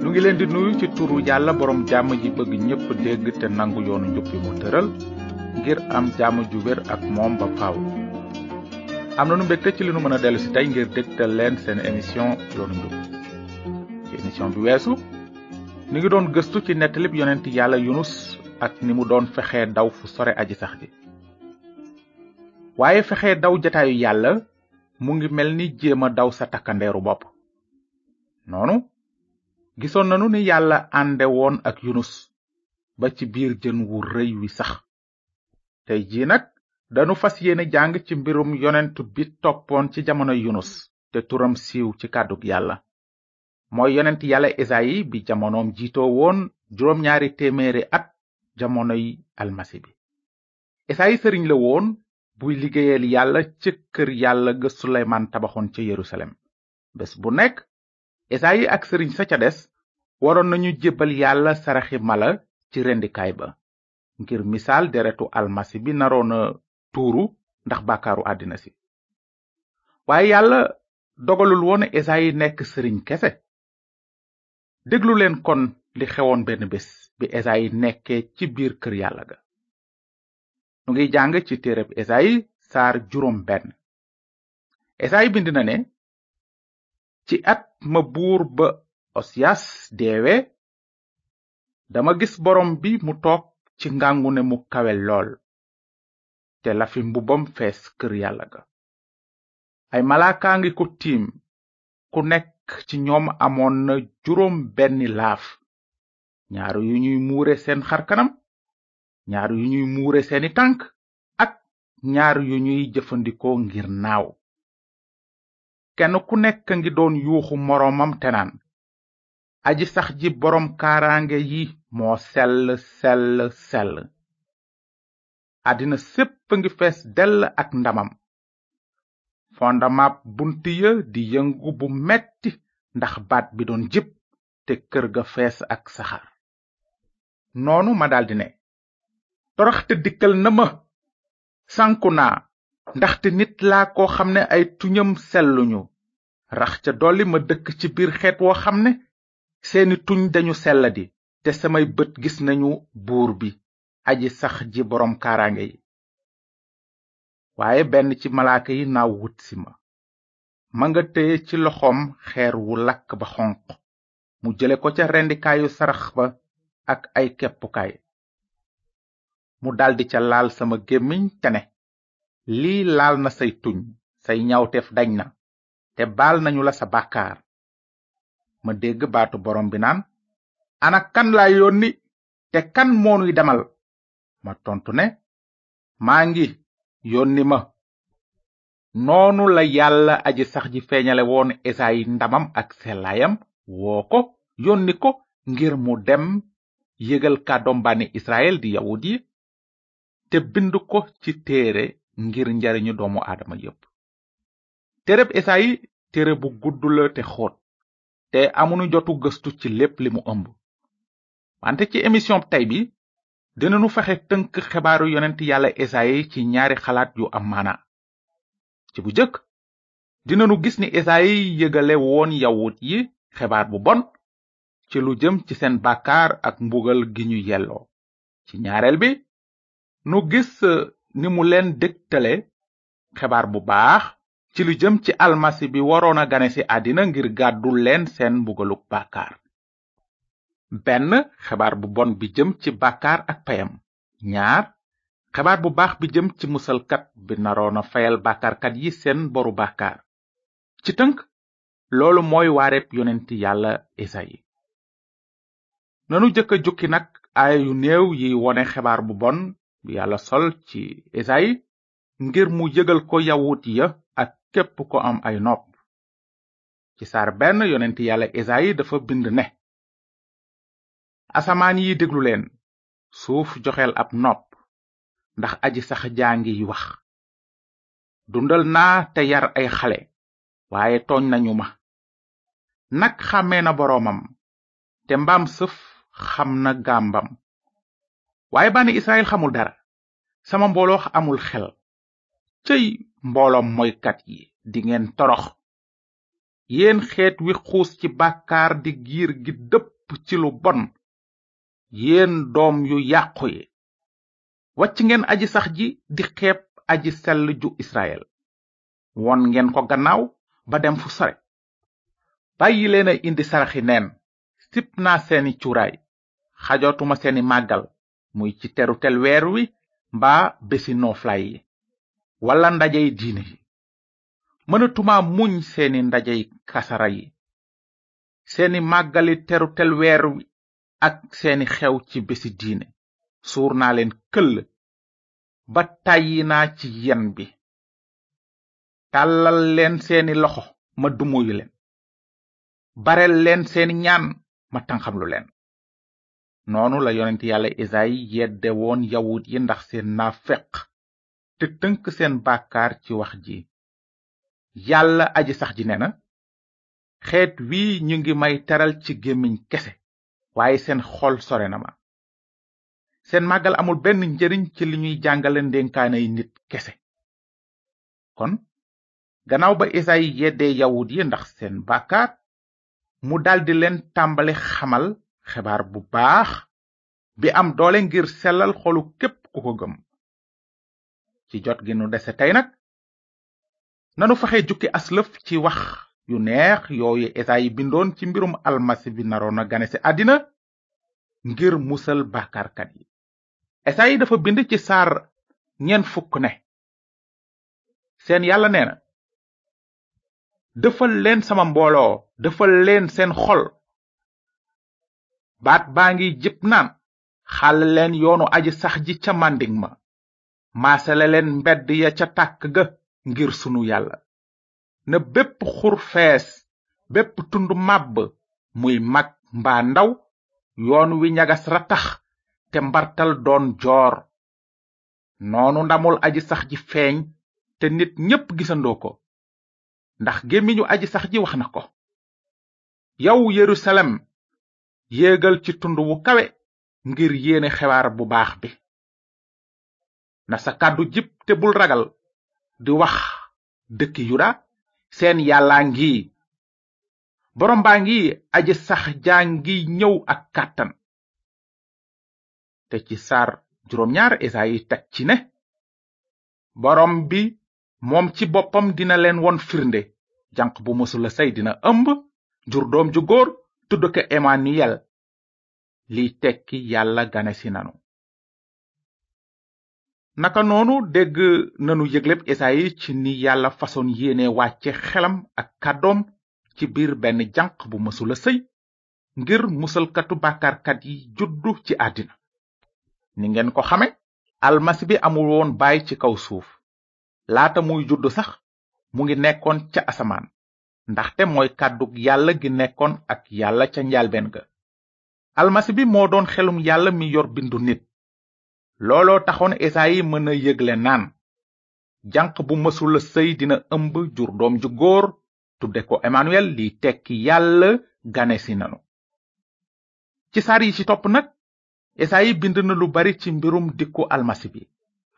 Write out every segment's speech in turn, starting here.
nu ngi leen di nuyu ci turu yàlla borom jàmm ji bëgg ñépp dégg te nangu yoonu njub bi mu tëral ngir am jàmm ju wér ak moom ba faaw. am na nu mbégte ci li nu mën a dellu si tey ngir dégtal leen seen émission yoonu njub ci émission bi weesu ni ngi doon gëstu ci nettalib yonent yàlla yunus ak ni mu doon fexee daw fu sore aji sax ji waaye fexee daw jataayu yàlla mu ngi mel ni jéem a daw sa takkandeeru bopp noonu gisoon nanu ni yàlla ànde woon ak yunus ba ci biir jën wu rëy wi sax tey jii nag danu fas yéene jàng ci mbirum yonent bi toppoon ci jamono yunus te turam siiw ci kàddug yàlla mooy yonent yàlla esayi bi jamonoom jiitoo woon juróom ñaari téeméeri at jamonoy almasi bi esayi sëriñ la woon buy liggéeyal yàlla ci kër yàlla ga suleymaan tabaxoon ca yerusalem bés bu nekk esayi ak sëriñ sa ca des waroon nañu jébbal yàlla saraxi mala ci rendikaay ba ngir misaal deretu almasi bi naroon a tuuru ndax bàkkaaru àddina si waaye yàlla dogalul woon esayi nekk sëriñ kese déglu leen kon li xewoon benn bés bi esayi nekkee ci biir kër yàlla ga nu ngi jàng ci téereb esayi saar juróom benn esaay bind na ne ci at ma buur ba osiyas deewe dama gis boroom bi mu toog ci ngàngune mu kawe lool te lafi mbubbam fees kër yàlla ga ay malaakaa ngi ko tiim ku nekk ci ñoom amoon na juróom benni laaf ñaar yu ñuy muure seen xarkanam ñaar yu ñuy muure seeni tànk ak ñaar yu ñuy jëfandikoo ngir naaw kenn ku nekk ngi doon yuuxu moroomam te naan aji sax ji boroom kaaraange yi moo sell sell sell àddina sépp ngi fees dell ak ndamam fondamaab bunt ya di yëngu bu metti ndax baat bi doon jib te kër ga fees ak saxaar noonu ma daldi ne toroxte dikkal na ma sànku naa ndaxte nit laa koo xam ne ay tuñam selluñu rax ca dolli ma dëkk ci biir xeet woo xam ne seeni tuñ dañu selladi te samay bët gis nañu buur bi aji sax ji boroom kaaraange yi waaye benn ci malaaka yi naaw wut si ma ma nga téye ci loxoom xeer wu lakk ba xonq mu jële ko ca rendikaayu sarax ba ak ay keppukaay mu daldi ca laal sama gémmiñ te ne lii laal na say tuñ say ñawteef dañ na te baal nañu la sa bàkkaar ma dégg baatu borom bi naan ana kan laa yónni te kan moonuy demal ma tontu ne maa ngi yónni ma noonu la yàlla aji sax ji feeñale woon esayi ndamam ak sellaayam woo ko yónni ko ngir mu dem yëgal kàddoom bànni israel di yawut yi te bind ko ci téere ngir njariñu doomu aadama yépp téereb esayi téere bu gudd la te xóot te amunu jotu gëstu ci lépp li mu ëmb wante ci émission tey bi dinanu fexe tënk xibaaru yonent yàlla esayi ci ñaari xalaat yu am maana ci bu jëkk dinanu gis ni esayi yëgale woon yawut yi xibaar bu bon ci lu jëm ci seen bàkkaar ak mbugal gi ñu yelloo ci ñaareel bi nu gis eh, ni mu leen dégtale xibaar bu baax ci lu jëm ci almasi bi waroon a gane ci àddina ngir gàddul leen seen mbugaluk bàkkaar benn xebaar bu bon bi jëm ci bàkkaar ak payam ñaar xebaar bu baax bi jëm ci musalkat bi naroona fayal bàkkaarkat yi seen boru bàkkaar ci tënk loolu mooy waareeb yonent yàlla esayi nanu jëkk a jukki nag aaya yu néew yi wone xebaar bu bon bi yàlla sol ci esayi ngir mu yëgal ko yawut ya ak képp ko am ay nopp ci saar benn yonent yàlla esayi dafa bind ne asamaan yi déglu leen suuf joxeel ab nopp ndax aji sax jaa ngiy wax dundal naa te yar ay xale waaye tooñ nañu ma nag xàmmee na boroomam te mbaam sëf xam na gàmbam waaye bànni israel xamul dara sama mbooloo amul xel cëy mbooloom moykat yi dingeen torox yéen xeet wi xuus ci bàkkaar di giir gi dëpp ci lu bon yéen doom yu yàqu yi wacc ngeen aji sax ji di xeeb aji sell ju israel won ngeen ko gannaaw ba dem fu sore bàyyi leen a indi saraxi neen sib naa seeni cuuraay xajootuma seeni màggal muy ci terutel weer wi mbaa bési nooflaay yi wala ndajey diine yi mënatuma muñ seeni ndajey kasara yi seeni màggali terutel weer wi ak seeni xew ci bési diine suur naa leen këll ba tàyyi naa ci yen bi tàllal leen seeni loxo ma dumuyu leen bareel leen seeni ñaan ma tanxamlu leen noonu la yonent yàlla Esayi yedde woon yawut yi ndax seen naafeq te tënk seen bàkkaar ci wax ji yàlla aji sax ji ne na xeet wii ñu ngi may teral ci gémmiñ kese waaye seen xol sore na ma seen màggal amul benn njëriñ ci li ñuy jàngale ndénkaanay nit kese kon gannaaw ba Esayi yeddee yawut yi ndax seen bàkkaar mu daldi leen tàmbali xamal xebaar bu baax bi am doole ngir sellal xolu képp ku ko gëm ci jot gi nu dese tey nag nanu fexe jukki aslëf ci wax yu neex yooyu esayi bindoon ci mbirum almasi bi naroon a gane ci àddina ngir musal bàkkaarkat yi esayi dafa bind ci saar ñeent fukk ne seen yàlla nee na dëfal leen sama mbooloo dëfal leen seen xol baat baa ngi jib naan xàll leen yoonu aji sax ji ca màndiŋ ma maasale leen mbedd ya ca tàkk ga ngir sunu yàlla na bépp xur fees bépp tund màbb muy mag mbaa ndaw yoon wi ñagas ratax te mbartal doon joor noonu ndamul aji sax ji feeñ te nit ñépp gisandoo ko ndax gémmiñu aji sax ji wax na ko yow yerusalem yéegal ci tund wu kawe ngir yéene xewaar bu baax bi na sa kàddu jib te bul ragal di wax dëkki yuda seen yàllaa ngi boroom baa ngi aji sax jaa ngi ñëw ak kàttan te ci saar juróom ñaar esayi teg ci ne boroom bi moom ci boppam dina leen won firnde janq bu mësula say dina ëmb jur doom ju góor tudd ko Emmanuel liy tekki yàlla ganesi nanu naka noonu dégg nanu yëgleb Esayi ci ni yàlla façon yéene wàcce xelam ak kàddoom ci biir benn janq bu mësula sëy ngir musalkatu bàkkaarkat yi juddu ci àddina ni ngeen ko xame almasi bi amul woon baay ci kaw suuf laata muy juddu sax mu ngi nekkoon ca asamaan ndaxte mooy kàddug yàlla gi nekkoon ak yàlla ca njaalbeen ga almasi bi moo doon xelum yàlla mi yor bindu nit looloo taxoon esayi mën a yëgle naan janq bu mësula sëy dina ëmb jur doom ju góor tudde ko emmanuel li tekki yàlla ganesi nanu ci saar yi ci topp nag esayi bind na lu bari ci mbirum dikku almasi bi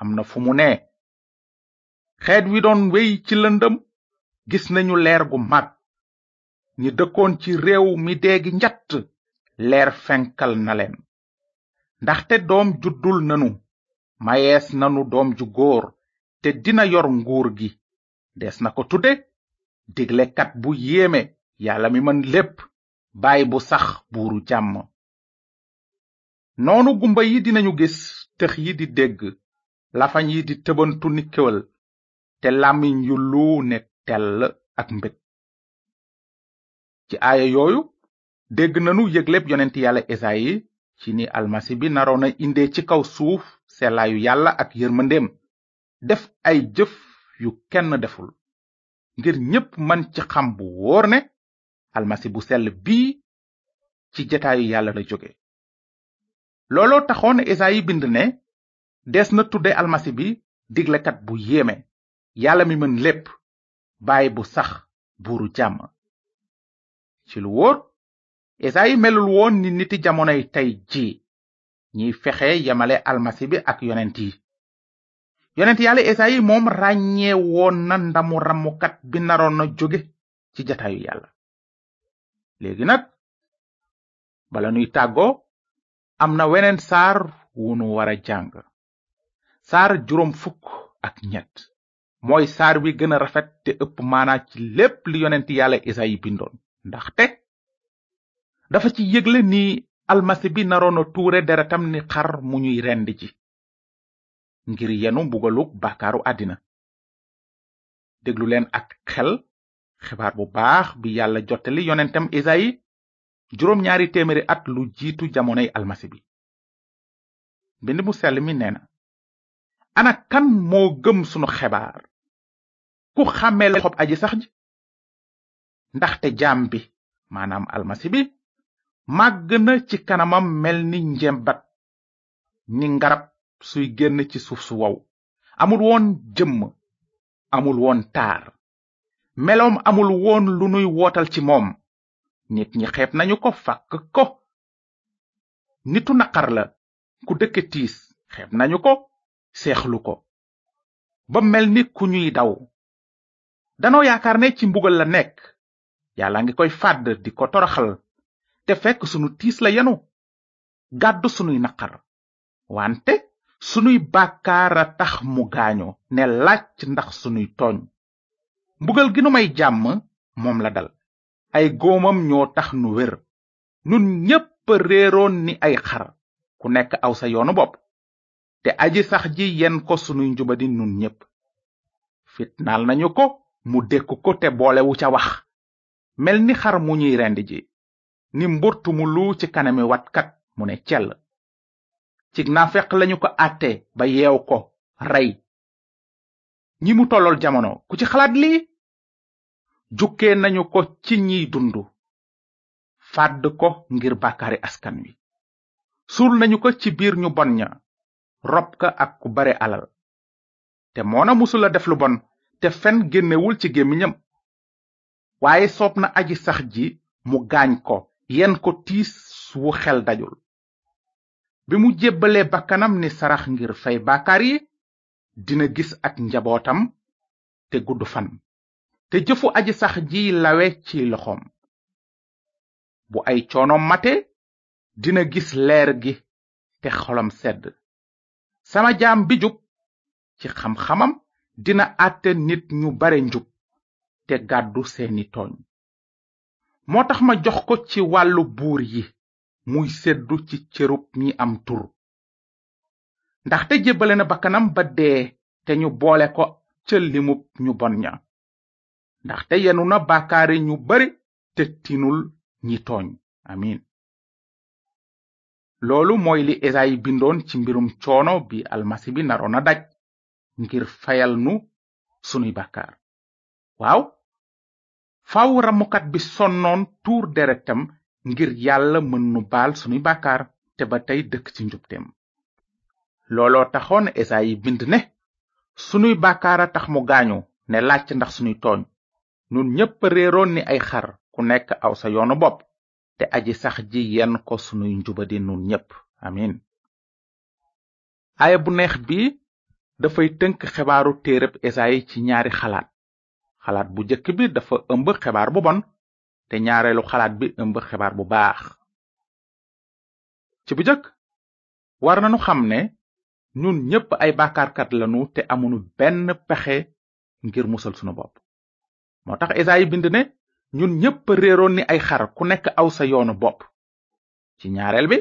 am na fu mu ne xeet wi doon wey ci lëndëm gis nañu leer gu mag ñi dëkkoon ci réew mi deegi njatt leer fenkal na leen ndaxte doom juddul nanu mayees nanu doom ju góor te dina yor nguur gi des na ko tudde diglekat bu yéeme yàlla mi mën lépp baay bu sax buuru jàmm noonu gumba yi dinañu gis tëx yi di dégg lafañ yi di tëbantu ni kéwal te làmmiñ yu lu ne tell ak mbég ci aaya yooyu dégg nanu yëgleb yonent yàlla esayi ci ni almasi bi naroon a indee ci kaw suuf sellaayu yàlla ak yërmandeem def ay jëf yu kenn deful ngir ñépp man ci xam bu wóor ne almasi bu sell bii ci jataayu yàlla la jóge looloo taxoon esayi bind ne des na tudde almasi bi diglekat bu yéeme yàlla mi mën lépp baay bu sax buuru jàmm ci lu wóor esayi melul woon ni niti jamonoy tey ji ñiy fexe yamale almasi bi ak yonent yi yonent yàlla esayi moom ràññee woon na ndamu ramukat bi naroon na jóge ci jataayu yàlla léegi nag bala nuy tàggoo am na weneen saar wu nu war a jàng saar juróom fukk ak ñett mooy saar wi gën a rafet te ëpp maanaa ci lépp li yonent yàlla Isayi bindoon ndaxte dafa ci yëgle ni almasi bi naroon a tuure deretam ni xar mu ñuy rend ji ngir yenu mbugaluk bàkkaaru àddina déglu leen ak xel xibaar bu baax bi yàlla jottali yonentam esayi juróom ñaari téeméeri at lu jiitu jamonoy almasi bi mbind mu sell mi nee na ana kan moo gëm sunu xebaar ku xàmmee la xob aji sax ji ndaxte jaam bi maanaam almasi bi màgg na ci kanamam mel ni njembat ni ngarab suy génn ci suuf su wow amul woon jëmm amul woon taar meloom amul woon lu nuy wootal ci moom nit ñi xeeb nañu ko fàkk ko nitu naqar la ku dëkke tiis xeeb nañu ko seexlu ko ba mel ni ku ñuy daw danoo yaakaar ne ci mbugal la nekk yàlla ngi koy fàdd di ko toroxal te fekk sunu tiis la yenu gàddu sunuy naqar wante sunuy bàkkaar a tax mu gaaño ne làcc ndax sunuy tooñ mbugal gi nu may jàmm moom la dal ay góomam ñoo tax nu wér nun ñépp réeroon ni ay xar ku nekk aw sa yoonu bopp te aji sax ji yen ko sunuy njubadi nun ñépp fitnaal nañu ko mu dékku ko te boolewu ca wax mel ni xar mu ñuy rend ji ni mburt mu lu ci kanami watkat mu ne cell ci naafeq lañu ko àtte ba yeew ko rey ñi mu tollool jamono ku ci xalaat lii jukkee nañu ko ci ñiy dund fàdd ko ngir bàkkaari askan wi suul nañu ko ci biir ñu bon ña rob ka ak ku bare alal te moona musula def lu bon te fen génnewul ci gémmiñam waaye soob na aji sax ji mu gaañ ko yen ko tiis wu xel dajul bi mu jébbalee bakkanam ni sarax ngir fay bàkkaar yi dina gis ak njabootam te gudd fan te jëfu aji sax ji lawe ci loxoom bu ay coonoom mate dina gis leer gi te xolam sedd sama jaam bi jub ci xam-xamam dina àtte nit ñu bare njub te gàddu seeni tooñ moo tax ma jox ko ci wàllu buur yi muy seddu ci cërub ñi am tur ndaxte jébbale na bakkanam ba dee te ñu boole ko ca limub ñu bon ña ndaxte yenu na bàkkaari ñu bari te tinul ñi tooñ amin loolu mooy li esayi bindoon ci mbirum coono bi almasi bi naroon a daj ngir fayal nu sunuy bàkkaar waaw faw ramukat bi sonnoon tuur deretam ngir yàlla mën nu baal sunuy bàkkaar te ba tey dëkk ci njubteem looloo taxoon esayi bind ne sunuy bàkkaar a tax mu gaañu ne làcc ndax sunuy tooñ nun ñépp réeroon ni ay xar ku nekk aw sa yoonu bopp te aji sax ji yenn ko sunuy njubadi nun ñépp amin aaya bu neex bi dafay tënk xibaaru téereb esayi ci ñaari xalaat xalaat bu njëkk bi dafa ëmb xebaar bu bon te ñaareelu xalaat bi ëmb xebaar bu baax ci bu njëkk war nañu xam ne ñun ñépp ay bàkkaarkat lañu te amunu benn pexe ngir musal sunu bopp moo tax Esayi bind ne ñun ñépp réeroon ni ay xar ku nekk aw sa yoonu bopp ci ñaareel bi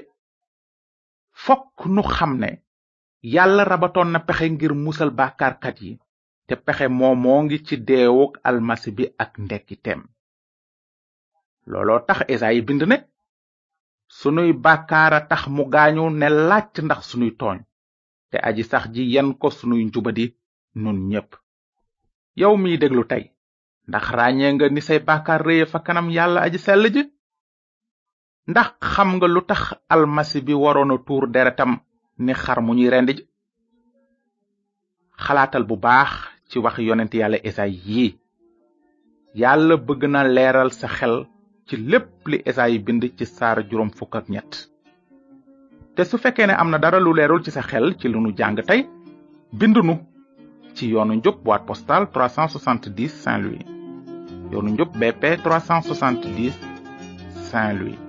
fokk nu xam ne yàlla rabatoon na pexe ngir musal bàkkaarkat yi te pexe moomoo ngi ci deewuk almasi bi ak ndekkiteem looloo tax esayi bind ne sunuy bàkkaara tax mu gaañu ne làcc ndax sunuy tooñ te aji sax ji yen ko sunuy njubadi nun ñépp yow miy déglu tey ndax ràññee nga ni say bàkkaar réye fa kanam yàlla aji sell ji ndax xam nga lu tax almasi bi waroon a tuur deretam ni xar mu ñuy rendi xalaatal bu baax ci wax yonent yàlla esayi yi yàlla bëgg na leeral sa xel ci lépp li esayi bind ci saar juróom fukk ak ñett te su fekkee ne am na dara lu leerul ci sa xel ci lu nu jàng tey bind nu ci yoonu njub boîte postale 370 Saint-Louis yoonu njub BP 370 Saint-Louis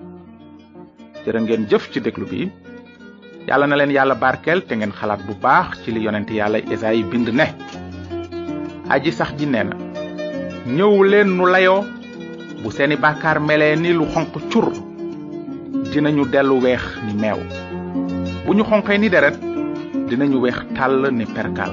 jërë ngeen jëf ci déglu bi yàlla na leen yàlla barkeel te ngeen xalaat bu baax ci li yonent yàlla Esayi bind ne aji sax ji nee na ñëw leen nu layoo bu seeni bàkkaar melee ni lu xonq cur dinañu dellu weex ni meew bu ñu xonqee ni deret dinañu weex tàll ni perkal